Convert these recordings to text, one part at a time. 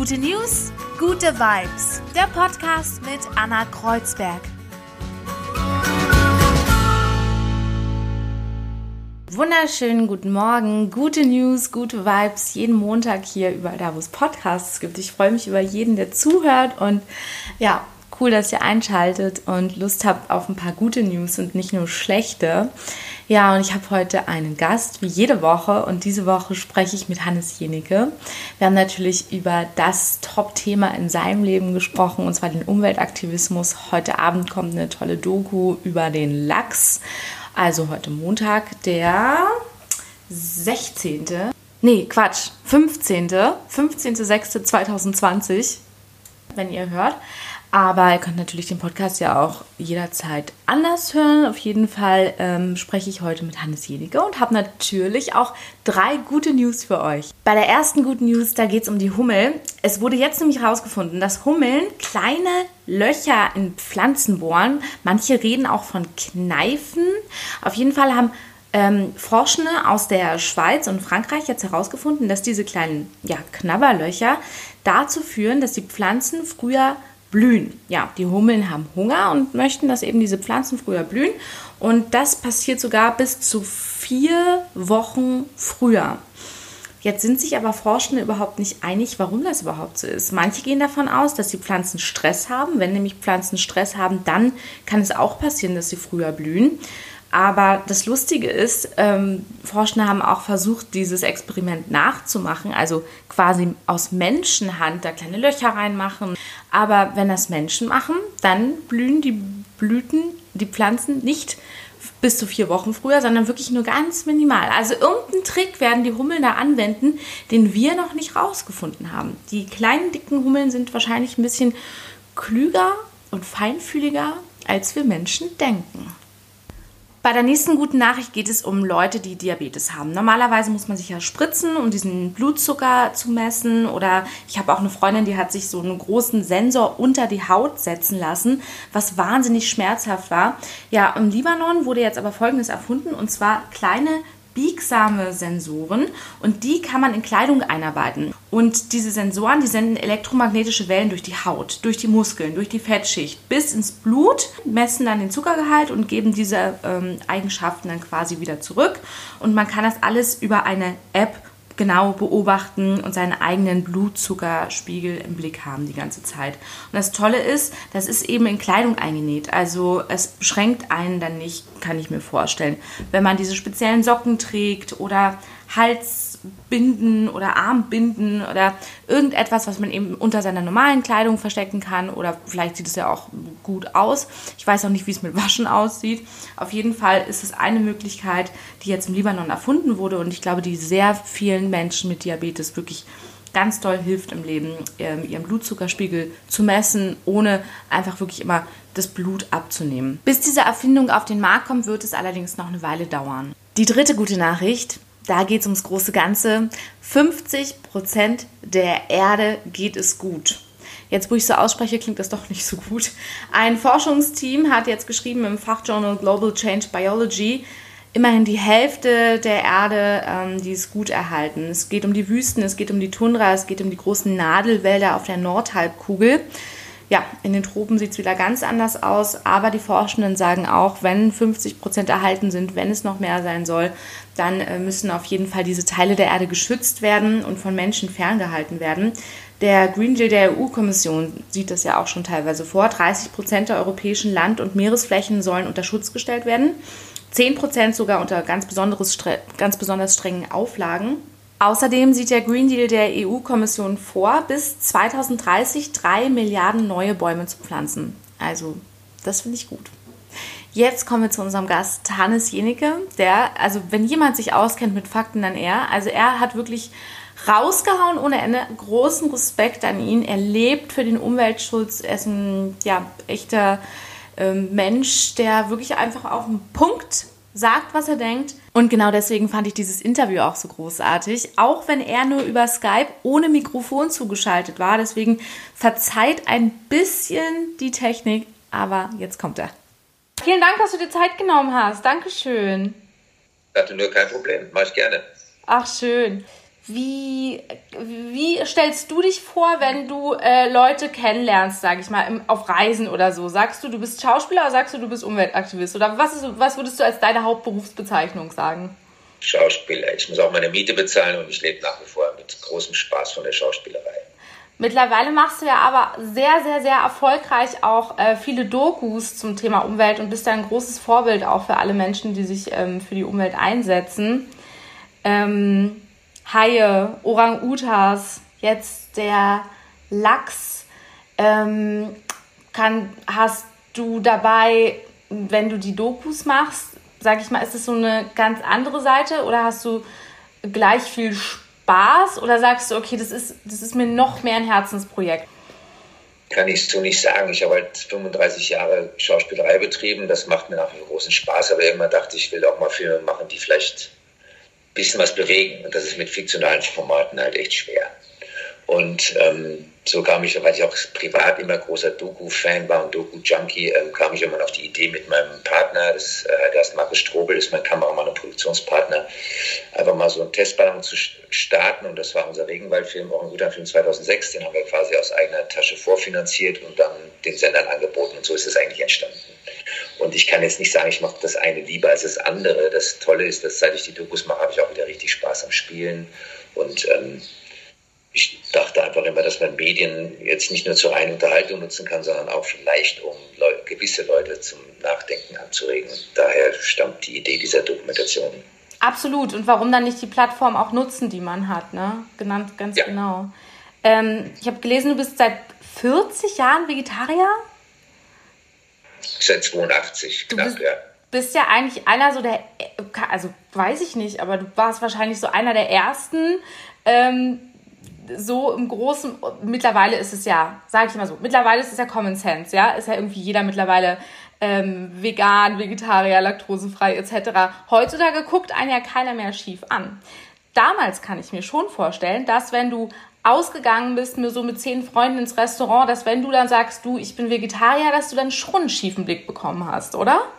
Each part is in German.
Gute News, gute Vibes. Der Podcast mit Anna Kreuzberg. Wunderschönen guten Morgen, gute News, gute Vibes, jeden Montag hier überall da, wo es Podcasts gibt. Ich freue mich über jeden, der zuhört und ja, cool, dass ihr einschaltet und Lust habt auf ein paar gute News und nicht nur schlechte. Ja, und ich habe heute einen Gast, wie jede Woche. Und diese Woche spreche ich mit Hannes Jenecke. Wir haben natürlich über das Top-Thema in seinem Leben gesprochen, und zwar den Umweltaktivismus. Heute Abend kommt eine tolle Doku über den Lachs. Also heute Montag, der 16. Nee, Quatsch, 15. 15.06.2020, wenn ihr hört. Aber ihr könnt natürlich den Podcast ja auch jederzeit anders hören. Auf jeden Fall ähm, spreche ich heute mit Hannes Jenige und habe natürlich auch drei gute News für euch. Bei der ersten guten News, da geht es um die Hummel. Es wurde jetzt nämlich herausgefunden, dass Hummeln kleine Löcher in Pflanzen bohren. Manche reden auch von Kneifen. Auf jeden Fall haben ähm, Forschende aus der Schweiz und Frankreich jetzt herausgefunden, dass diese kleinen ja, Knabberlöcher dazu führen, dass die Pflanzen früher blühen. Ja, die Hummeln haben Hunger und möchten, dass eben diese Pflanzen früher blühen. Und das passiert sogar bis zu vier Wochen früher. Jetzt sind sich aber Forschende überhaupt nicht einig, warum das überhaupt so ist. Manche gehen davon aus, dass die Pflanzen Stress haben. Wenn nämlich Pflanzen Stress haben, dann kann es auch passieren, dass sie früher blühen. Aber das Lustige ist, ähm, Forscher haben auch versucht, dieses Experiment nachzumachen, also quasi aus Menschenhand da kleine Löcher reinmachen. Aber wenn das Menschen machen, dann blühen die Blüten, die Pflanzen nicht bis zu vier Wochen früher, sondern wirklich nur ganz minimal. Also irgendeinen Trick werden die Hummeln da anwenden, den wir noch nicht rausgefunden haben. Die kleinen, dicken Hummeln sind wahrscheinlich ein bisschen klüger und feinfühliger, als wir Menschen denken. Bei der nächsten guten Nachricht geht es um Leute, die Diabetes haben. Normalerweise muss man sich ja spritzen, um diesen Blutzucker zu messen. Oder ich habe auch eine Freundin, die hat sich so einen großen Sensor unter die Haut setzen lassen, was wahnsinnig schmerzhaft war. Ja, im Libanon wurde jetzt aber Folgendes erfunden, und zwar kleine biegsame Sensoren und die kann man in Kleidung einarbeiten. Und diese Sensoren, die senden elektromagnetische Wellen durch die Haut, durch die Muskeln, durch die Fettschicht bis ins Blut, messen dann den Zuckergehalt und geben diese ähm, Eigenschaften dann quasi wieder zurück. Und man kann das alles über eine App genau beobachten und seinen eigenen Blutzuckerspiegel im Blick haben die ganze Zeit. Und das Tolle ist, das ist eben in Kleidung eingenäht. Also es beschränkt einen dann nicht, kann ich mir vorstellen. Wenn man diese speziellen Socken trägt oder Halsbinden oder Armbinden oder irgendetwas, was man eben unter seiner normalen Kleidung verstecken kann oder vielleicht sieht es ja auch gut aus. Ich weiß auch nicht, wie es mit Waschen aussieht. Auf jeden Fall ist es eine Möglichkeit, die jetzt im Libanon erfunden wurde und ich glaube, die sehr vielen Menschen mit Diabetes wirklich ganz toll hilft im Leben, ähm, ihren Blutzuckerspiegel zu messen, ohne einfach wirklich immer das Blut abzunehmen. Bis diese Erfindung auf den Markt kommt, wird es allerdings noch eine Weile dauern. Die dritte gute Nachricht, da geht es ums große Ganze. 50 Prozent der Erde geht es gut. Jetzt, wo ich so ausspreche, klingt das doch nicht so gut. Ein Forschungsteam hat jetzt geschrieben im Fachjournal Global Change Biology, immerhin die Hälfte der Erde, ähm, die ist gut erhalten. Es geht um die Wüsten, es geht um die Tundra, es geht um die großen Nadelwälder auf der Nordhalbkugel. Ja, in den Tropen sieht es wieder ganz anders aus, aber die Forschenden sagen auch, wenn 50 Prozent erhalten sind, wenn es noch mehr sein soll, dann äh, müssen auf jeden Fall diese Teile der Erde geschützt werden und von Menschen ferngehalten werden. Der Green Deal der EU-Kommission sieht das ja auch schon teilweise vor. 30 Prozent der europäischen Land- und Meeresflächen sollen unter Schutz gestellt werden. 10 Prozent sogar unter ganz, besonderes, ganz besonders strengen Auflagen. Außerdem sieht der Green Deal der EU-Kommission vor, bis 2030 drei Milliarden neue Bäume zu pflanzen. Also, das finde ich gut. Jetzt kommen wir zu unserem Gast Hannes Jenecke, der, also wenn jemand sich auskennt mit Fakten, dann er. Also er hat wirklich rausgehauen ohne Ende. Großen Respekt an ihn. Er lebt für den Umweltschutz. Er ist ein ja, echter ähm, Mensch, der wirklich einfach auf den Punkt sagt, was er denkt. Und genau deswegen fand ich dieses Interview auch so großartig, auch wenn er nur über Skype ohne Mikrofon zugeschaltet war. Deswegen verzeiht ein bisschen die Technik, aber jetzt kommt er. Vielen Dank, dass du dir Zeit genommen hast. Dankeschön. Ich hatte nur kein Problem, mach ich gerne. Ach schön. Wie, wie stellst du dich vor, wenn du äh, Leute kennenlernst, sage ich mal, im, auf Reisen oder so? Sagst du, du bist Schauspieler oder sagst du, du bist Umweltaktivist? Oder was, ist, was würdest du als deine Hauptberufsbezeichnung sagen? Schauspieler. Ich muss auch meine Miete bezahlen und ich lebe nach wie vor mit großem Spaß von der Schauspielerei. Mittlerweile machst du ja aber sehr, sehr, sehr erfolgreich auch äh, viele Dokus zum Thema Umwelt und bist da ein großes Vorbild auch für alle Menschen, die sich ähm, für die Umwelt einsetzen. Ähm, Haie, Orang-Utas, jetzt der Lachs. Ähm, kann, hast du dabei, wenn du die Dokus machst, sag ich mal, ist das so eine ganz andere Seite oder hast du gleich viel Spaß oder sagst du, okay, das ist, das ist mir noch mehr ein Herzensprojekt? Kann ich so nicht sagen. Ich habe halt 35 Jahre Schauspielerei betrieben. Das macht mir nach wie großen Spaß. Aber irgendwann dachte ich, ich will auch mal Filme machen, die vielleicht bisschen was bewegen. Und das ist mit fiktionalen Formaten halt echt schwer. Und ähm, so kam ich, weil ich auch privat immer großer Doku-Fan war und Doku-Junkie, ähm, kam ich irgendwann auf die Idee mit meinem Partner, das, äh, ist Markus Strobel, ist mein Kameramann und Produktionspartner, einfach mal so einen Testballon zu starten und das war unser Regenwaldfilm, auch ein guter Film 2006, den haben wir quasi aus eigener Tasche vorfinanziert und dann den Sendern angeboten und so ist es eigentlich entstanden. Und ich kann jetzt nicht sagen, ich mache das eine lieber als das andere. Das Tolle ist, dass seit ich die Dokus mache, habe ich auch wieder richtig Spaß am Spielen und ähm, ich dachte einfach immer, dass man Medien jetzt nicht nur zur reinen Unterhaltung nutzen kann, sondern auch vielleicht, um Leute, gewisse Leute zum Nachdenken anzuregen. Und daher stammt die Idee dieser Dokumentation. Absolut. Und warum dann nicht die Plattform auch nutzen, die man hat, ne? Genannt ganz ja. genau. Ähm, ich habe gelesen, du bist seit 40 Jahren Vegetarier? Seit 82, knapp, bist, ja. Bist ja eigentlich einer so der, also weiß ich nicht, aber du warst wahrscheinlich so einer der ersten, ähm, so im Großen, mittlerweile ist es ja, sage ich mal so, mittlerweile ist es ja Common Sense, ja, ist ja irgendwie jeder mittlerweile ähm, vegan, Vegetarier, laktosefrei etc. Heutzutage guckt einen ja keiner mehr schief an. Damals kann ich mir schon vorstellen, dass wenn du ausgegangen bist, mir so mit zehn Freunden ins Restaurant, dass wenn du dann sagst, du, ich bin Vegetarier, dass du dann schon einen schiefen Blick bekommen hast, oder?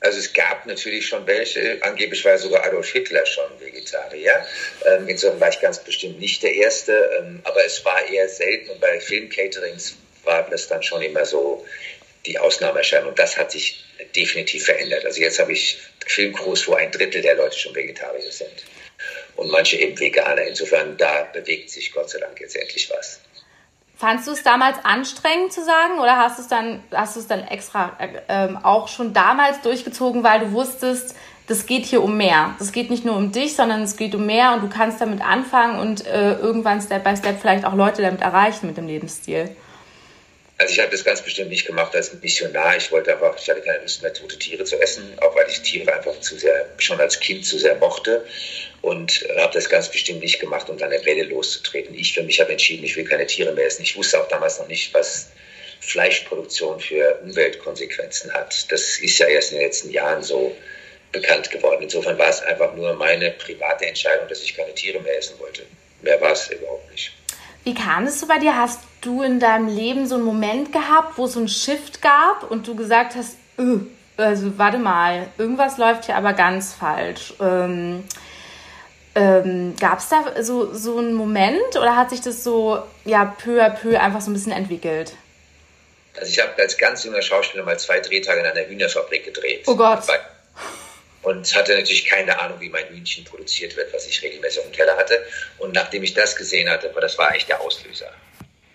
Also es gab natürlich schon welche, angeblich war sogar Adolf Hitler schon Vegetarier. Ähm, insofern war ich ganz bestimmt nicht der Erste, ähm, aber es war eher selten und bei Filmcaterings war das dann schon immer so die Ausnahmeerscheinung. Das hat sich definitiv verändert. Also jetzt habe ich Filmcrews, wo ein Drittel der Leute schon Vegetarier sind und manche eben Veganer. Insofern da bewegt sich Gott sei Dank jetzt endlich was. Fandst du es damals anstrengend zu sagen oder hast du es dann, hast du es dann extra äh, auch schon damals durchgezogen, weil du wusstest, das geht hier um mehr. Das geht nicht nur um dich, sondern es geht um mehr und du kannst damit anfangen und äh, irgendwann Step by Step vielleicht auch Leute damit erreichen mit dem Lebensstil. Also ich habe das ganz bestimmt nicht gemacht als Missionar. Ich wollte einfach, ich hatte keine Lust mehr, tote Tiere zu essen, auch weil ich Tiere einfach zu sehr, schon als Kind zu sehr mochte und habe das ganz bestimmt nicht gemacht, um dann eine Welle loszutreten. Ich für mich habe entschieden, ich will keine Tiere mehr essen. Ich wusste auch damals noch nicht, was Fleischproduktion für Umweltkonsequenzen hat. Das ist ja erst in den letzten Jahren so bekannt geworden. Insofern war es einfach nur meine private Entscheidung, dass ich keine Tiere mehr essen wollte. Mehr war es überhaupt nicht. Wie kam es so bei dir? Hast du in deinem Leben so einen Moment gehabt, wo es so einen Shift gab und du gesagt hast, öh, also warte mal, irgendwas läuft hier aber ganz falsch. Ähm, ähm, Gab es da so, so einen Moment oder hat sich das so ja, peu à peu einfach so ein bisschen entwickelt? Also ich habe als ganz junger Schauspieler mal zwei Drehtage in einer Hühnerfabrik gedreht. Oh Gott und hatte natürlich keine Ahnung, wie mein Hühnchen produziert wird, was ich regelmäßig auf dem Teller hatte. Und nachdem ich das gesehen hatte, war das war echt der Auslöser,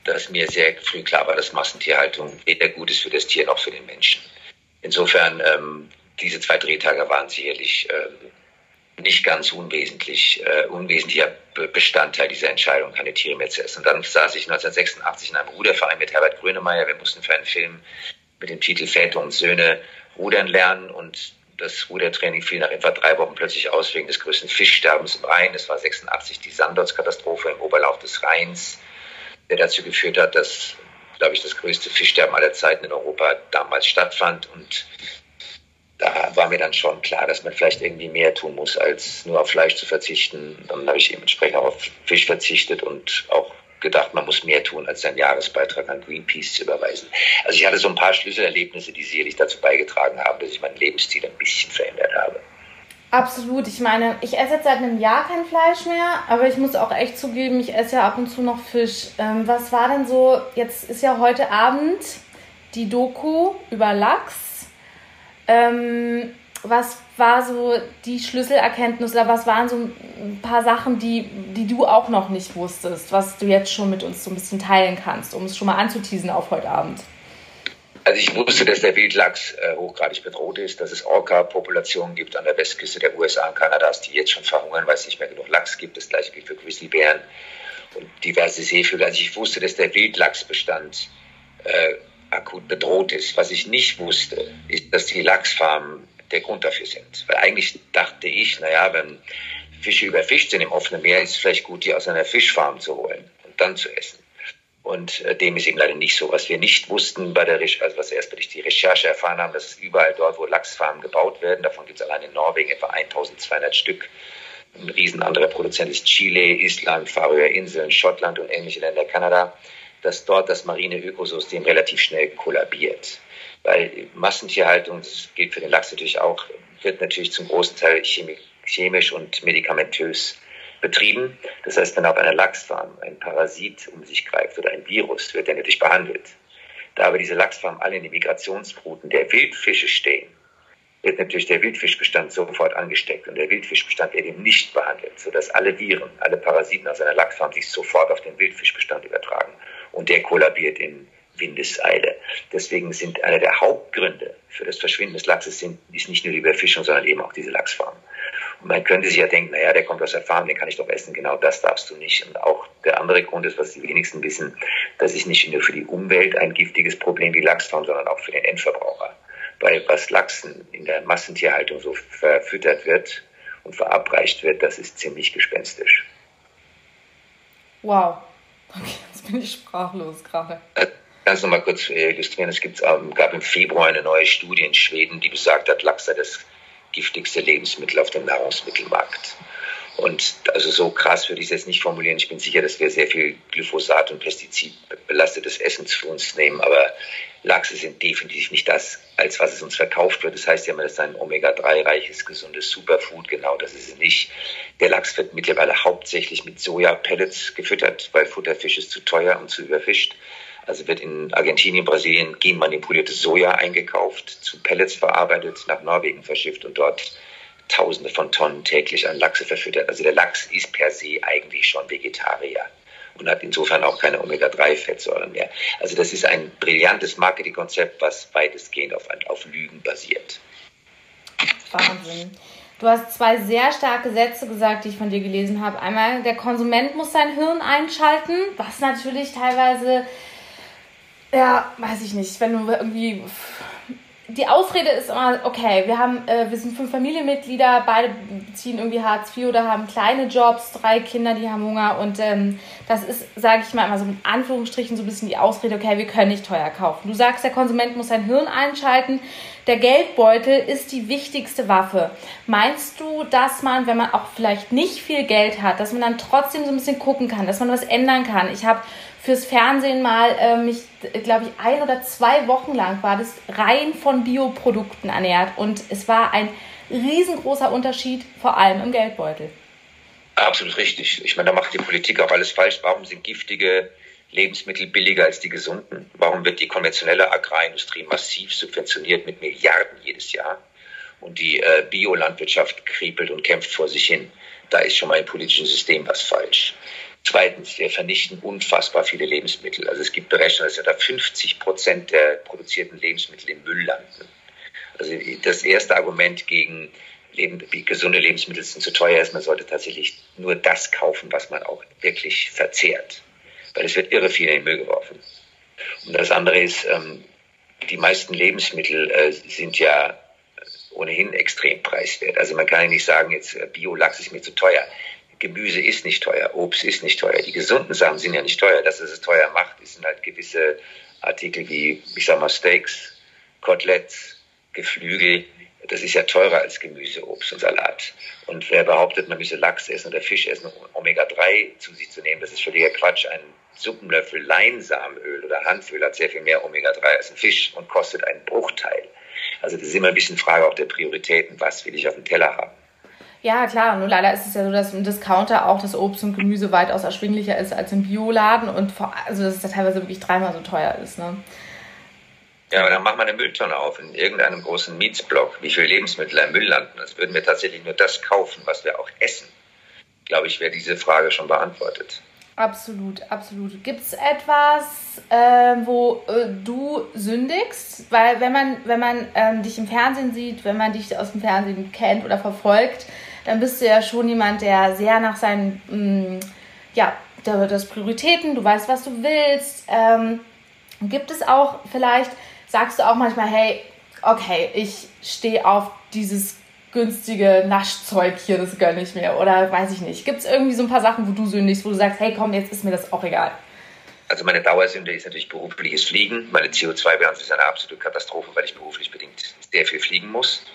dass mir sehr früh klar war, dass Massentierhaltung weder gut ist für das Tier noch für den Menschen. Insofern, ähm, diese zwei Drehtage waren sicherlich ähm, nicht ganz unwesentlich, äh, unwesentlicher Bestandteil dieser Entscheidung, keine Tiere mehr zu essen. Und dann saß ich 1986 in einem Ruderverein mit Herbert Grönemeyer. Wir mussten für einen Film mit dem Titel Väter und Söhne rudern lernen und das Rudertraining fiel nach etwa drei Wochen plötzlich aus wegen des größten Fischsterbens im Rhein. Es war 86 die Sandotz-Katastrophe im Oberlauf des Rheins, der dazu geführt hat, dass, glaube ich, das größte Fischsterben aller Zeiten in Europa damals stattfand. Und da war mir dann schon klar, dass man vielleicht irgendwie mehr tun muss, als nur auf Fleisch zu verzichten. Dann habe ich eben entsprechend auch auf Fisch verzichtet und auch gedacht, man muss mehr tun, als seinen Jahresbeitrag an Greenpeace zu überweisen. Also ich hatte so ein paar Schlüsselerlebnisse, die sicherlich dazu beigetragen haben, dass ich meinen Lebensstil ein bisschen verändert habe. Absolut. Ich meine, ich esse jetzt seit einem Jahr kein Fleisch mehr, aber ich muss auch echt zugeben, ich esse ja ab und zu noch Fisch. Ähm, was war denn so, jetzt ist ja heute Abend die Doku über Lachs. Ähm, was war so die Schlüsselerkenntnis oder was waren so ein paar Sachen, die, die du auch noch nicht wusstest, was du jetzt schon mit uns so ein bisschen teilen kannst, um es schon mal anzuteasen auf heute Abend? Also ich wusste, dass der Wildlachs äh, hochgradig bedroht ist, dass es Orca-Populationen gibt an der Westküste der USA und Kanadas, die jetzt schon verhungern, weil es nicht mehr genug Lachs gibt. Das gleiche gilt für Grizzlybären und diverse Seevögel. Also ich wusste, dass der Wildlachsbestand äh, akut bedroht ist. Was ich nicht wusste, ist, dass die Lachsfarmen der Grund dafür sind. Weil eigentlich dachte ich, naja, wenn Fische überfischt sind im offenen Meer, ist es vielleicht gut, die aus einer Fischfarm zu holen und dann zu essen. Und äh, dem ist eben leider nicht so. Was wir nicht wussten bei der Recherche, also was wir erst durch die Recherche erfahren haben, dass überall dort, wo Lachsfarmen gebaut werden, davon gibt es allein in Norwegen etwa 1200 Stück. Ein riesen anderer Produzent ist Chile, Island, Färöer Inseln, Schottland und ähnliche Länder, Kanada, dass dort das marine Ökosystem relativ schnell kollabiert. Weil Massentierhaltung, das gilt für den Lachs natürlich auch, wird natürlich zum großen Teil chemisch und medikamentös betrieben. Das heißt, wenn auf einer Lachsfarm ein Parasit um sich greift oder ein Virus, wird er natürlich behandelt. Da aber diese Lachsfarmen alle in den Migrationsrouten der Wildfische stehen, wird natürlich der Wildfischbestand sofort angesteckt und der Wildfischbestand wird eben nicht behandelt, sodass alle Viren, alle Parasiten aus einer Lachsfarm sich sofort auf den Wildfischbestand übertragen und der kollabiert in Windeseile. Deswegen sind einer der Hauptgründe für das Verschwinden des Lachses sind, ist nicht nur die Überfischung, sondern eben auch diese Lachsfarmen. Man könnte sich ja denken, naja, der kommt aus der Farm, den kann ich doch essen. Genau das darfst du nicht. Und auch der andere Grund ist, was die wenigsten wissen, dass ist nicht nur für die Umwelt ein giftiges Problem wie Lachsfarm, sondern auch für den Endverbraucher. Weil was Lachsen in der Massentierhaltung so verfüttert wird und verabreicht wird, das ist ziemlich gespenstisch. Wow. Okay, jetzt bin ich sprachlos gerade. Äh, Kannst du mal kurz illustrieren? Es gibt, ähm, gab im Februar eine neue Studie in Schweden, die besagt hat, Lachs sei das giftigste Lebensmittel auf dem Nahrungsmittelmarkt. Und also so krass würde ich es jetzt nicht formulieren. Ich bin sicher, dass wir sehr viel Glyphosat und Pestizidbelastetes Essen zu uns nehmen, aber Lachse sind definitiv nicht das, als was es uns verkauft wird. Das heißt ja immer, das ist ein Omega-3-reiches, gesundes Superfood. Genau, das ist es nicht. Der Lachs wird mittlerweile hauptsächlich mit Soja-Pellets gefüttert, weil Futterfisch ist zu teuer und zu überfischt. Also wird in Argentinien, Brasilien genmanipuliertes Soja eingekauft, zu Pellets verarbeitet, nach Norwegen verschifft und dort Tausende von Tonnen täglich an Lachse verfüttert. Also der Lachs ist per se eigentlich schon Vegetarier und hat insofern auch keine Omega-3-Fettsäuren mehr. Also das ist ein brillantes Marketingkonzept, was weitestgehend auf, auf Lügen basiert. Wahnsinn. Du hast zwei sehr starke Sätze gesagt, die ich von dir gelesen habe. Einmal, der Konsument muss sein Hirn einschalten, was natürlich teilweise ja, weiß ich nicht. Wenn du irgendwie. Die Ausrede ist immer, okay, wir haben, äh, wir sind fünf Familienmitglieder, beide beziehen irgendwie Hartz IV oder haben kleine Jobs, drei Kinder, die haben Hunger und ähm, das ist, sage ich mal immer so in Anführungsstrichen so ein bisschen die Ausrede, okay, wir können nicht teuer kaufen. Du sagst, der Konsument muss sein Hirn einschalten, der Geldbeutel ist die wichtigste Waffe. Meinst du, dass man, wenn man auch vielleicht nicht viel Geld hat, dass man dann trotzdem so ein bisschen gucken kann, dass man was ändern kann? Ich habe fürs Fernsehen mal äh, mich, glaube ich, ein oder zwei Wochen lang war das rein von Bioprodukten ernährt und es war ein riesengroßer Unterschied, vor allem im Geldbeutel. Absolut richtig. Ich meine, da macht die Politik auch alles falsch. Warum sind giftige Lebensmittel billiger als die gesunden? Warum wird die konventionelle Agrarindustrie massiv subventioniert mit Milliarden jedes Jahr? Und die äh, Biolandwirtschaft kriepelt und kämpft vor sich hin. Da ist schon mal im politischen System was falsch. Zweitens, wir vernichten unfassbar viele Lebensmittel. Also es gibt Berechnungen, dass etwa 50 Prozent der produzierten Lebensmittel im Müll landen. Also das erste Argument gegen Leben, gesunde Lebensmittel sind zu teuer ist, man sollte tatsächlich nur das kaufen, was man auch wirklich verzehrt. Weil es wird irre viel in den Müll geworfen. Und das andere ist, ähm, die meisten Lebensmittel äh, sind ja ohnehin extrem preiswert. Also man kann ja nicht sagen, jetzt äh, Bio-Lachs ist mir zu teuer. Gemüse ist nicht teuer, Obst ist nicht teuer, die gesunden Sachen sind ja nicht teuer. Dass es es teuer macht, sind halt gewisse Artikel wie, ich sag mal, Steaks, Koteletts, Geflügel. Das ist ja teurer als Gemüse, Obst und Salat. Und wer behauptet, man müsse Lachs essen oder Fisch essen, um Omega-3 zu sich zu nehmen, das ist völliger Quatsch. Ein Suppenlöffel Leinsamenöl oder Hanföl hat sehr viel mehr Omega-3 als ein Fisch und kostet einen Bruchteil. Also das ist immer ein bisschen Frage auch der Prioritäten. Was will ich auf dem Teller haben? Ja, klar. Nur leider ist es ja so, dass im Discounter auch das Obst und Gemüse weitaus erschwinglicher ist als im Bioladen und vor, also dass es da teilweise wirklich dreimal so teuer ist. Ne? Ja, aber dann mach mal eine Mülltonne auf in irgendeinem großen Mietsblock, wie viele Lebensmittel im Müll landen. Das würden wir tatsächlich nur das kaufen, was wir auch essen. Glaube ich, wäre diese Frage schon beantwortet. Absolut, absolut. Gibt es etwas, äh, wo äh, du sündigst? Weil wenn man, wenn man ähm, dich im Fernsehen sieht, wenn man dich aus dem Fernsehen kennt oder verfolgt, dann bist du ja schon jemand, der sehr nach seinen, mh, mm, ja, das Prioritäten, du weißt, was du willst. Ähm, gibt es auch vielleicht, sagst du auch manchmal, hey, okay, ich stehe auf dieses günstige Naschzeug hier, das gönne ich mir. Oder weiß ich nicht. Gibt es irgendwie so ein paar Sachen, wo du sündigst, wo du sagst, hey komm, jetzt ist mir das auch egal? Also meine Dauersünde ist natürlich berufliches Fliegen. Meine CO2-Bilanz ist eine absolute Katastrophe, weil ich beruflich bedingt sehr viel fliegen muss.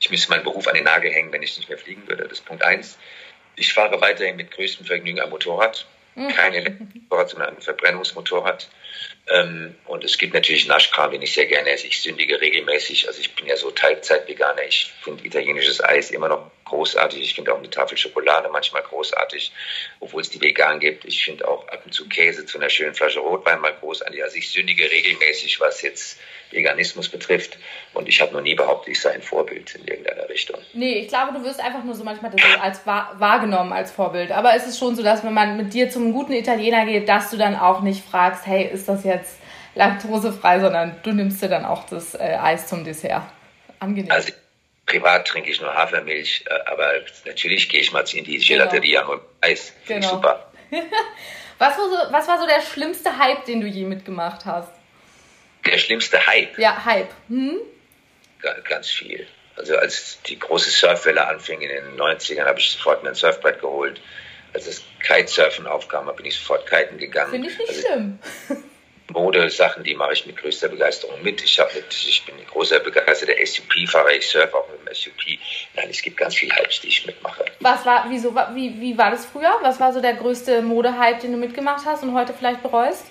Ich müsste meinen Beruf an den Nagel hängen, wenn ich nicht mehr fliegen würde. Das ist Punkt eins. Ich fahre weiterhin mit größtem Vergnügen am Motorrad. Mhm. Kein Elektromotorrad, sondern ein Verbrennungsmotorrad. Ähm, und es gibt natürlich Naschkram, den ich sehr gerne esse. Ich sündige regelmäßig. Also ich bin ja so Teilzeit-Veganer. Ich finde italienisches Eis immer noch großartig. Ich finde auch eine Tafel Schokolade manchmal großartig, obwohl es die vegan gibt. Ich finde auch ab und zu Käse zu einer schönen Flasche Rotwein mal großartig. Also ich sündige regelmäßig, was jetzt Veganismus betrifft. Und ich habe noch nie behauptet, ich sei ein Vorbild in irgendeiner Richtung. Nee, ich glaube, du wirst einfach nur so manchmal als wahrgenommen als Vorbild. Aber es ist schon so, dass wenn man mit dir zum guten Italiener geht, dass du dann auch nicht fragst, hey, ist das jetzt laktosefrei, sondern du nimmst dir dann auch das äh, Eis zum Dessert. Angenehm. Also privat trinke ich nur Hafermilch, äh, aber natürlich gehe ich mal in die Gelateria genau. und Eis. Finde genau. super. was, war so, was war so der schlimmste Hype, den du je mitgemacht hast? Der schlimmste Hype? Ja, Hype. Hm? Ganz viel. Also als die große Surfwelle anfing in den 90ern, habe ich sofort mir ein Surfbrett geholt. Als das Kitesurfen aufkam, bin ich sofort kiten gegangen. Finde ich nicht also, schlimm. Modesachen, die mache ich mit größter Begeisterung mit. Ich, mit, ich bin ein großer begeisterter SUP-Fahrer. Ich surfe auch mit dem SUP. Nein, es gibt ganz viel Hypes, die ich mitmache. Was war, wieso, wie, wie war das früher? Was war so der größte Modehype, den du mitgemacht hast und heute vielleicht bereust?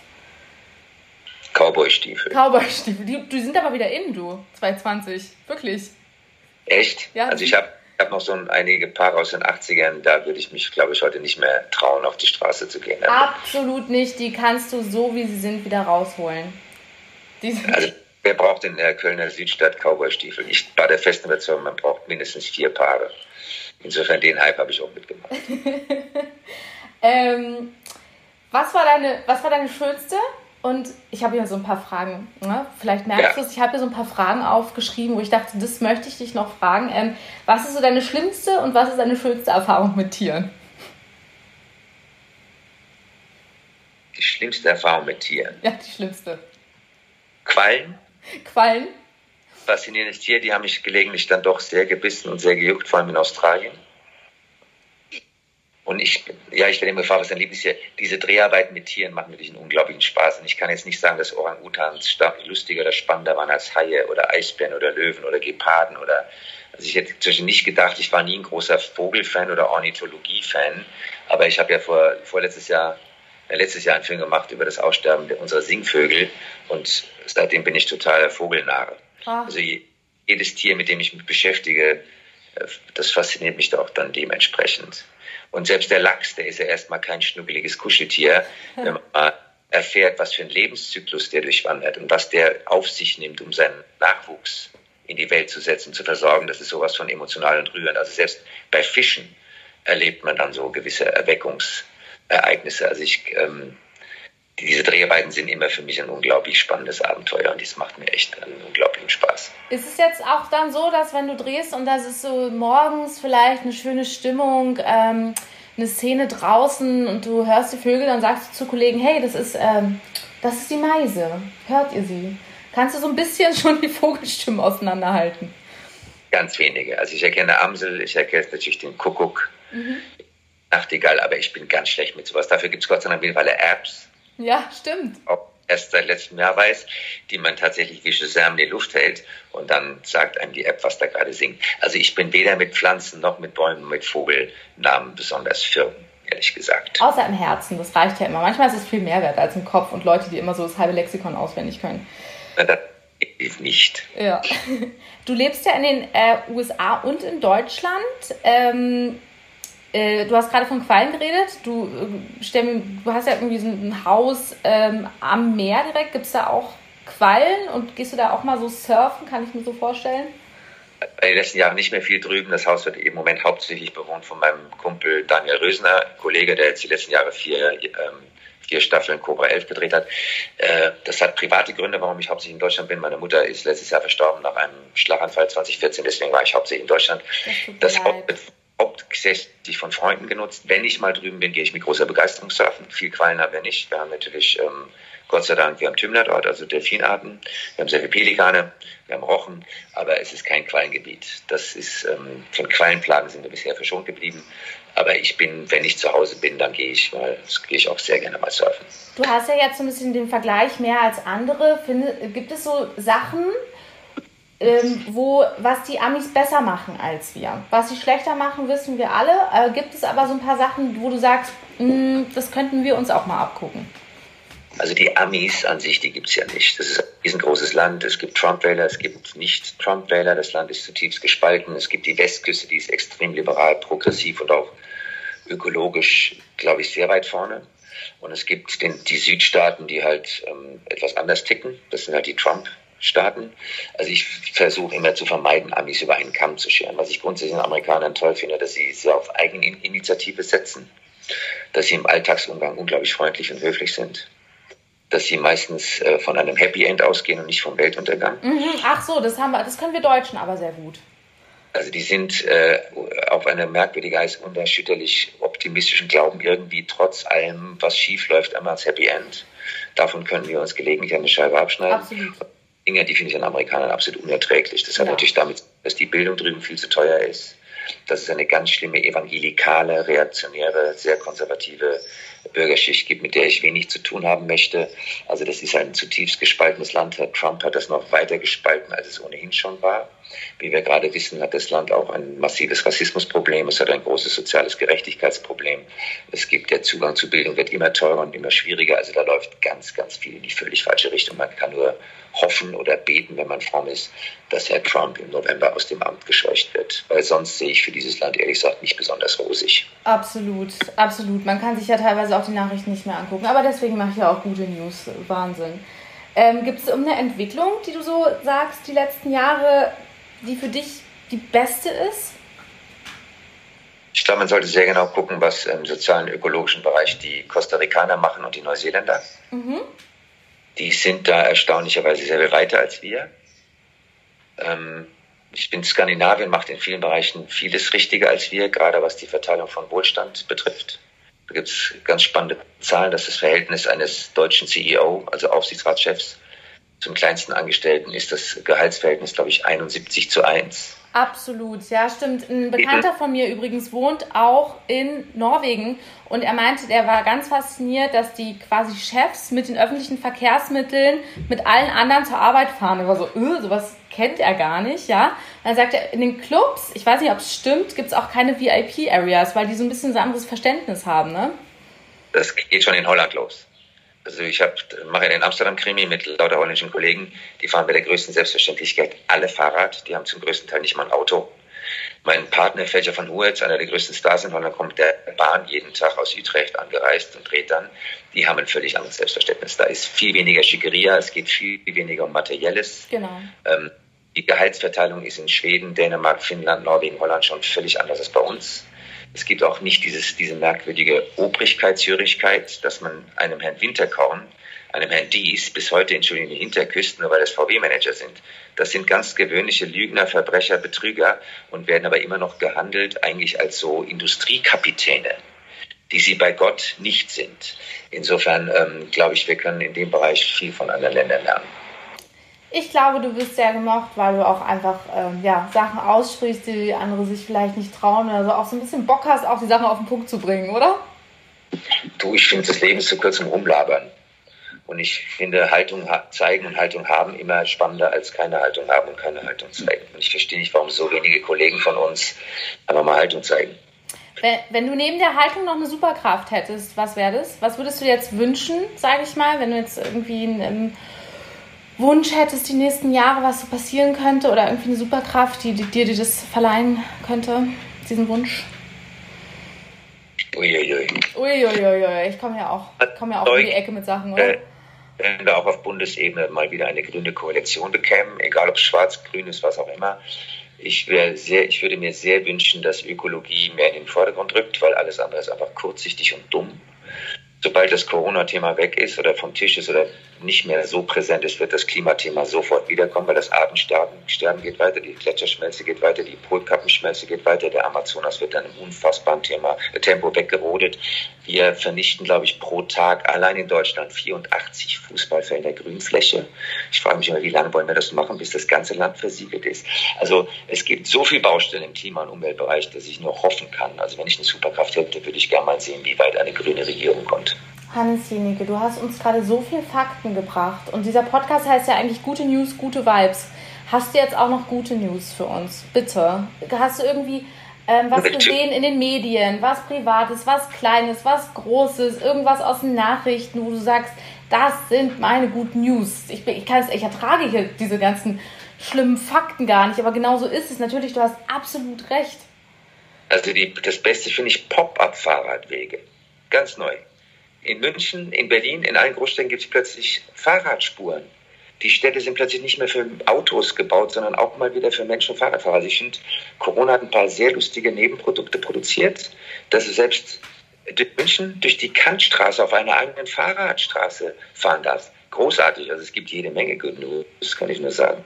Cowboy-Stiefel. Cowboy-Stiefel. Die, die sind aber wieder in, du. 220. Wirklich. Echt? Ja. Also ich habe habe noch so einige Paare aus den 80ern, da würde ich mich, glaube ich, heute nicht mehr trauen, auf die Straße zu gehen. Absolut nicht. Die kannst du so, wie sie sind, wieder rausholen. also, wer braucht in der Kölner Südstadt Cowboy-Stiefel? Ich war der festen Überzeugung, man braucht mindestens vier Paare. Insofern den Hype habe ich auch mitgemacht. ähm, was, war deine, was war deine schönste und ich habe hier so ein paar Fragen. Ne? Vielleicht merkst ja. du es, ich habe hier so ein paar Fragen aufgeschrieben, wo ich dachte, das möchte ich dich noch fragen. Ähm, was ist so deine schlimmste und was ist deine schönste Erfahrung mit Tieren? Die schlimmste Erfahrung mit Tieren? Ja, die schlimmste. Quallen? Quallen? Faszinierendes Tier, die haben mich gelegentlich dann doch sehr gebissen und sehr gejuckt, vor allem in Australien. Und ich, ja, ich stelle mir vor, was dein Lieblingstier, diese Dreharbeiten mit Tieren machen wirklich einen unglaublichen Spaß. Und ich kann jetzt nicht sagen, dass Orang-Utans lustiger oder spannender waren als Haie oder Eisbären oder Löwen oder Geparden oder, also ich hätte zwischen nicht gedacht, ich war nie ein großer Vogelfan oder Ornithologie-Fan, aber ich habe ja vor, vorletztes Jahr, äh, letztes Jahr einen Film gemacht über das Aussterben unserer Singvögel und seitdem bin ich totaler Vogelnarre. Ah. Also jedes Tier, mit dem ich mich beschäftige, äh, das fasziniert mich da auch dann dementsprechend. Und selbst der Lachs, der ist ja erstmal kein schnuckeliges Kuscheltier, wenn man erfährt, was für ein Lebenszyklus der durchwandert und was der auf sich nimmt, um seinen Nachwuchs in die Welt zu setzen, zu versorgen. Das ist sowas von emotional und rührend. Also selbst bei Fischen erlebt man dann so gewisse Erweckungsereignisse. Also ich, ähm, diese Dreharbeiten sind immer für mich ein unglaublich spannendes Abenteuer und das macht mir echt einen unglaublichen Spaß. Ist es jetzt auch dann so, dass wenn du drehst und das ist so morgens vielleicht eine schöne Stimmung, ähm, eine Szene draußen und du hörst die Vögel, dann sagst du zu Kollegen, hey, das ist, ähm, das ist die Meise, hört ihr sie? Kannst du so ein bisschen schon die Vogelstimmen auseinanderhalten? Ganz wenige. Also ich erkenne Amsel, ich erkenne natürlich den Kuckuck, mhm. Nachtigall, aber ich bin ganz schlecht mit sowas. Dafür gibt es Gott sei Dank mittlerweile Apps, ja, stimmt. Auch erst seit letztem Jahr weiß, die man tatsächlich wie Shazam in die Luft hält und dann sagt einem die App, was da gerade singt. Also ich bin weder mit Pflanzen noch mit Bäumen, mit Vogelnamen besonders firm, ehrlich gesagt. Außer im Herzen, das reicht ja immer. Manchmal ist es viel mehr wert als im Kopf und Leute, die immer so das halbe Lexikon auswendig können. Das definitiv nicht. Ja. Du lebst ja in den äh, USA und in Deutschland. Ähm, äh, du hast gerade von Quallen geredet. Du, äh, stell, du hast ja irgendwie so ein Haus ähm, am Meer direkt. Gibt es da auch Quallen und gehst du da auch mal so surfen? Kann ich mir so vorstellen? in den letzten Jahren nicht mehr viel drüben. Das Haus wird im Moment hauptsächlich bewohnt von meinem Kumpel Daniel Rösner, Kollege, der jetzt die letzten Jahre vier, ähm, vier Staffeln Cobra 11 gedreht hat. Äh, das hat private Gründe, warum ich hauptsächlich in Deutschland bin. Meine Mutter ist letztes Jahr verstorben nach einem Schlaganfall 2014, deswegen war ich hauptsächlich in Deutschland. Das, das Haus wird hauptsächlich von Freunden genutzt. Wenn ich mal drüben bin, gehe ich mit großer Begeisterung surfen. Viel Quallen haben wir nicht. Wir haben natürlich ähm, Gott sei Dank, wir haben Tümmler dort, also Delfinarten, wir haben sehr viele Pelikane, wir haben Rochen, aber es ist kein Quallengebiet. Das ist, ähm, von Quallenplagen sind wir bisher verschont geblieben. Aber ich bin, wenn ich zu Hause bin, dann gehe ich mal, gehe ich auch sehr gerne mal surfen. Du hast ja jetzt so ein bisschen den Vergleich mehr als andere. Finde, gibt es so Sachen, ähm, wo, was die Amis besser machen als wir? Was sie schlechter machen, wissen wir alle. Äh, gibt es aber so ein paar Sachen, wo du sagst, mh, hm, das könnten wir uns auch mal abgucken? Also die Amis an sich, die gibt es ja nicht. Das ist ein riesengroßes Land. Es gibt Trump-Wähler, es gibt Nicht-Trump-Wähler. Das Land ist zutiefst gespalten. Es gibt die Westküste, die ist extrem liberal, progressiv und auch ökologisch, glaube ich, sehr weit vorne. Und es gibt den, die Südstaaten, die halt ähm, etwas anders ticken. Das sind halt die Trump-Staaten. Also ich versuche immer zu vermeiden, Amis über einen Kamm zu scheren. Was ich grundsätzlich an Amerikanern toll finde, dass sie sehr auf Eigeninitiative setzen, dass sie im Alltagsumgang unglaublich freundlich und höflich sind dass sie meistens äh, von einem Happy End ausgehen und nicht vom Weltuntergang. Mhm, ach so, das haben wir, das können wir Deutschen aber sehr gut. Also die sind äh, auf eine merkwürdige, als unerschütterlich optimistischen Glauben irgendwie trotz allem, was schief läuft, einmal als Happy End. Davon können wir uns gelegentlich eine Scheibe abschneiden. Absolut. Dinge, die finde ich an Amerikanern absolut unerträglich. Das hat ja. natürlich damit, dass die Bildung drüben viel zu teuer ist dass es eine ganz schlimme evangelikale, reaktionäre, sehr konservative Bürgerschicht gibt, mit der ich wenig zu tun haben möchte. Also das ist ein zutiefst gespaltenes Land. Herr Trump hat das noch weiter gespalten, als es ohnehin schon war. Wie wir gerade wissen, hat das Land auch ein massives Rassismusproblem. Es hat ein großes soziales Gerechtigkeitsproblem. Es gibt der Zugang zu Bildung wird immer teurer und immer schwieriger. Also da läuft ganz, ganz viel in die völlig falsche Richtung. Man kann nur hoffen oder beten, wenn man fromm ist, dass Herr Trump im November aus dem Amt gescheucht wird. Weil sonst sehe ich für dieses Land ehrlich gesagt nicht besonders rosig. Absolut, absolut. Man kann sich ja teilweise auch die Nachrichten nicht mehr angucken. Aber deswegen mache ich ja auch gute News. Wahnsinn. Ähm, Gibt es irgendeine Entwicklung, die du so sagst, die letzten Jahre, die für dich die beste ist? Ich glaube, man sollte sehr genau gucken, was im sozialen, ökologischen Bereich die Costa Ricaner machen und die Neuseeländer. Mhm. Die sind da erstaunlicherweise sehr viel weiter als wir. Ähm, ich bin Skandinavien, macht in vielen Bereichen vieles richtiger als wir, gerade was die Verteilung von Wohlstand betrifft. Da gibt es ganz spannende Zahlen, dass das Verhältnis eines deutschen CEO, also Aufsichtsratschefs, zum kleinsten Angestellten ist das Gehaltsverhältnis, glaube ich, 71 zu 1. Absolut, ja, stimmt. Ein Bekannter von mir übrigens wohnt auch in Norwegen und er meinte, er war ganz fasziniert, dass die quasi Chefs mit den öffentlichen Verkehrsmitteln mit allen anderen zur Arbeit fahren. Er war so, öh, sowas kennt er gar nicht, ja. Dann sagt er, in den Clubs, ich weiß nicht, ob es stimmt, gibt es auch keine VIP-Areas, weil die so ein bisschen so ein anderes Verständnis haben, ne? Das geht schon in Holland los. Also ich mache den Amsterdam-Krimi mit lauter holländischen Kollegen, die fahren bei der größten Selbstverständlichkeit alle Fahrrad, die haben zum größten Teil nicht mal ein Auto. Mein Partner Felcher von Huetz, einer der größten Stars in Holland, kommt der Bahn jeden Tag aus Utrecht angereist und dreht dann. Die haben ein völlig anderes Selbstverständnis. Da ist viel weniger Schickeria, es geht viel weniger um Materielles. Genau. Ähm, die Gehaltsverteilung ist in Schweden, Dänemark, Finnland, Norwegen, Holland schon völlig anders als bei uns. Es gibt auch nicht dieses, diese merkwürdige Obrigkeitshörigkeit, dass man einem Herrn Winterkorn, einem Herrn Dies bis heute Entschuldigung hinterküsst, nur weil das VW-Manager sind. Das sind ganz gewöhnliche Lügner, Verbrecher, Betrüger und werden aber immer noch gehandelt eigentlich als so Industriekapitäne, die sie bei Gott nicht sind. Insofern ähm, glaube ich, wir können in dem Bereich viel von anderen Ländern lernen. Ich glaube, du bist sehr gemocht, weil du auch einfach ähm, ja, Sachen aussprichst, die andere sich vielleicht nicht trauen oder so auch so ein bisschen Bock hast, auch die Sachen auf den Punkt zu bringen, oder? Du, ich finde das Leben zu kurz zum Rumlabern. Und ich finde Haltung zeigen und Haltung haben immer spannender als keine Haltung haben und keine Haltung zeigen. Und ich verstehe nicht, warum so wenige Kollegen von uns einfach mal Haltung zeigen. Wenn, wenn du neben der Haltung noch eine Superkraft hättest, was wäre das? Was würdest du jetzt wünschen, sage ich mal, wenn du jetzt irgendwie ein, Wunsch hättest die nächsten Jahre, was so passieren könnte oder irgendwie eine Superkraft, die, die dir das verleihen könnte, diesen Wunsch? Uiuiui. Uiuiui, ich komme ja auch, komm ja auch um die Ecke mit Sachen, oder? Äh, wenn wir auch auf Bundesebene mal wieder eine grüne Koalition bekämen, egal ob es schwarz-grün ist, was auch immer. Ich, sehr, ich würde mir sehr wünschen, dass Ökologie mehr in den Vordergrund rückt, weil alles andere ist einfach kurzsichtig und dumm sobald das Corona-Thema weg ist oder vom Tisch ist oder nicht mehr so präsent ist, wird das Klimathema sofort wiederkommen, weil das Artensterben Sterben geht weiter, die Gletscherschmelze geht weiter, die Polkappenschmelze geht weiter, der Amazonas wird dann im unfassbaren Thema, äh, Tempo weggerodet. Wir vernichten, glaube ich, pro Tag allein in Deutschland 84 Fußballfelder Grünfläche. Ich frage mich immer, wie lange wollen wir das machen, bis das ganze Land versiegelt ist. Also es gibt so viel Baustellen im Klima- und Umweltbereich, dass ich nur hoffen kann. Also wenn ich eine Superkraft hätte, würde ich gerne mal sehen, wie weit eine grüne Regierung kommt. Hannes Jenike, du hast uns gerade so viel Fakten gebracht und dieser Podcast heißt ja eigentlich gute News, gute Vibes. Hast du jetzt auch noch gute News für uns? Bitte. Hast du irgendwie ähm, was gesehen in den Medien, was Privates, was Kleines, was Großes, irgendwas aus den Nachrichten, wo du sagst, das sind meine guten News. Ich, bin, ich, kann es, ich ertrage hier diese ganzen schlimmen Fakten gar nicht, aber genau so ist es. Natürlich, du hast absolut recht. Also die, das Beste finde ich Pop-up-Fahrradwege. Ganz neu. In München, in Berlin, in allen Großstädten gibt es plötzlich Fahrradspuren. Die Städte sind plötzlich nicht mehr für Autos gebaut, sondern auch mal wieder für Menschen und Fahrradfahrer. Also ich finde, Corona hat ein paar sehr lustige Nebenprodukte produziert, dass du selbst durch München durch die Kantstraße auf einer eigenen Fahrradstraße fahren darfst. Großartig, also es gibt jede Menge Good News, das kann ich nur sagen.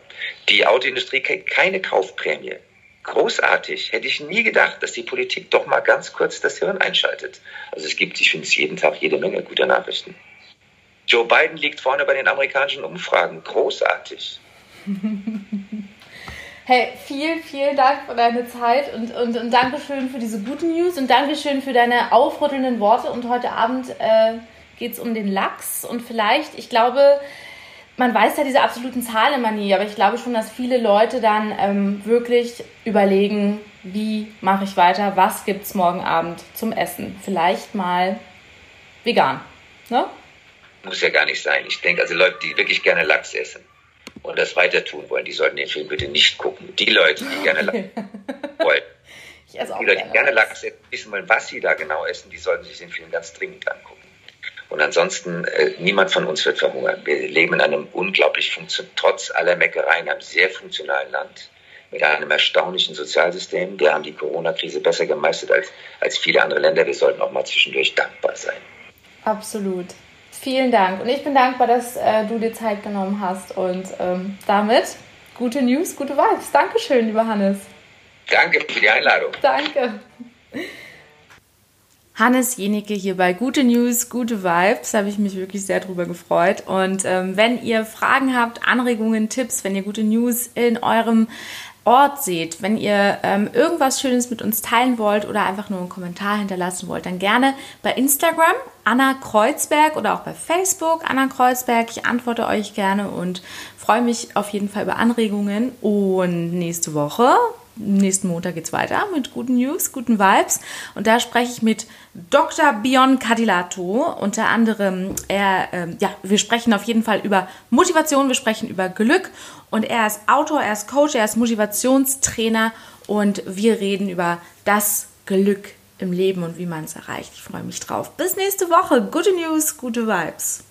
Die Autoindustrie kriegt keine Kaufprämie großartig. Hätte ich nie gedacht, dass die Politik doch mal ganz kurz das Hirn einschaltet. Also es gibt, ich finde es jeden Tag jede Menge guter Nachrichten. Joe Biden liegt vorne bei den amerikanischen Umfragen. Großartig. Hey, vielen, vielen Dank für deine Zeit und, und, und Dankeschön für diese guten News und Dankeschön für deine aufrüttelnden Worte. Und heute Abend äh, geht es um den Lachs und vielleicht, ich glaube, man weiß ja diese absoluten Zahlen immer nie, aber ich glaube schon, dass viele Leute dann ähm, wirklich überlegen, wie mache ich weiter, was gibt es morgen Abend zum Essen. Vielleicht mal vegan. Ne? Muss ja gar nicht sein. Ich denke, also Leute, die wirklich gerne Lachs essen und das weiter tun wollen, die sollten den Film bitte nicht gucken. Die Leute, die gerne Lachs wollen. Ich esse auch die Leute, die gerne Lachs essen, wissen wollen, was sie da genau essen, die sollten sich den Film ganz dringend angucken. Und ansonsten, äh, niemand von uns wird verhungern. Wir leben in einem unglaublich, trotz aller Meckereien, einem sehr funktionalen Land mit einem erstaunlichen Sozialsystem. Wir haben die Corona-Krise besser gemeistert als, als viele andere Länder. Wir sollten auch mal zwischendurch dankbar sein. Absolut. Vielen Dank. Und ich bin dankbar, dass äh, du dir Zeit genommen hast. Und ähm, damit gute News, gute Vibes. Dankeschön, lieber Hannes. Danke für die Einladung. Danke. Hannes Jenicke hier bei Gute News, gute Vibes. Habe ich mich wirklich sehr drüber gefreut. Und ähm, wenn ihr Fragen habt, Anregungen, Tipps, wenn ihr gute News in eurem Ort seht, wenn ihr ähm, irgendwas Schönes mit uns teilen wollt oder einfach nur einen Kommentar hinterlassen wollt, dann gerne bei Instagram Anna Kreuzberg oder auch bei Facebook Anna Kreuzberg. Ich antworte euch gerne und freue mich auf jeden Fall über Anregungen. Und nächste Woche nächsten Montag geht es weiter mit guten News, guten Vibes. Und da spreche ich mit Dr. Bion Cadillato. Unter anderem, er, ähm, ja, wir sprechen auf jeden Fall über Motivation, wir sprechen über Glück. Und er ist Autor, er ist Coach, er ist Motivationstrainer. Und wir reden über das Glück im Leben und wie man es erreicht. Ich freue mich drauf. Bis nächste Woche. Gute News, gute Vibes.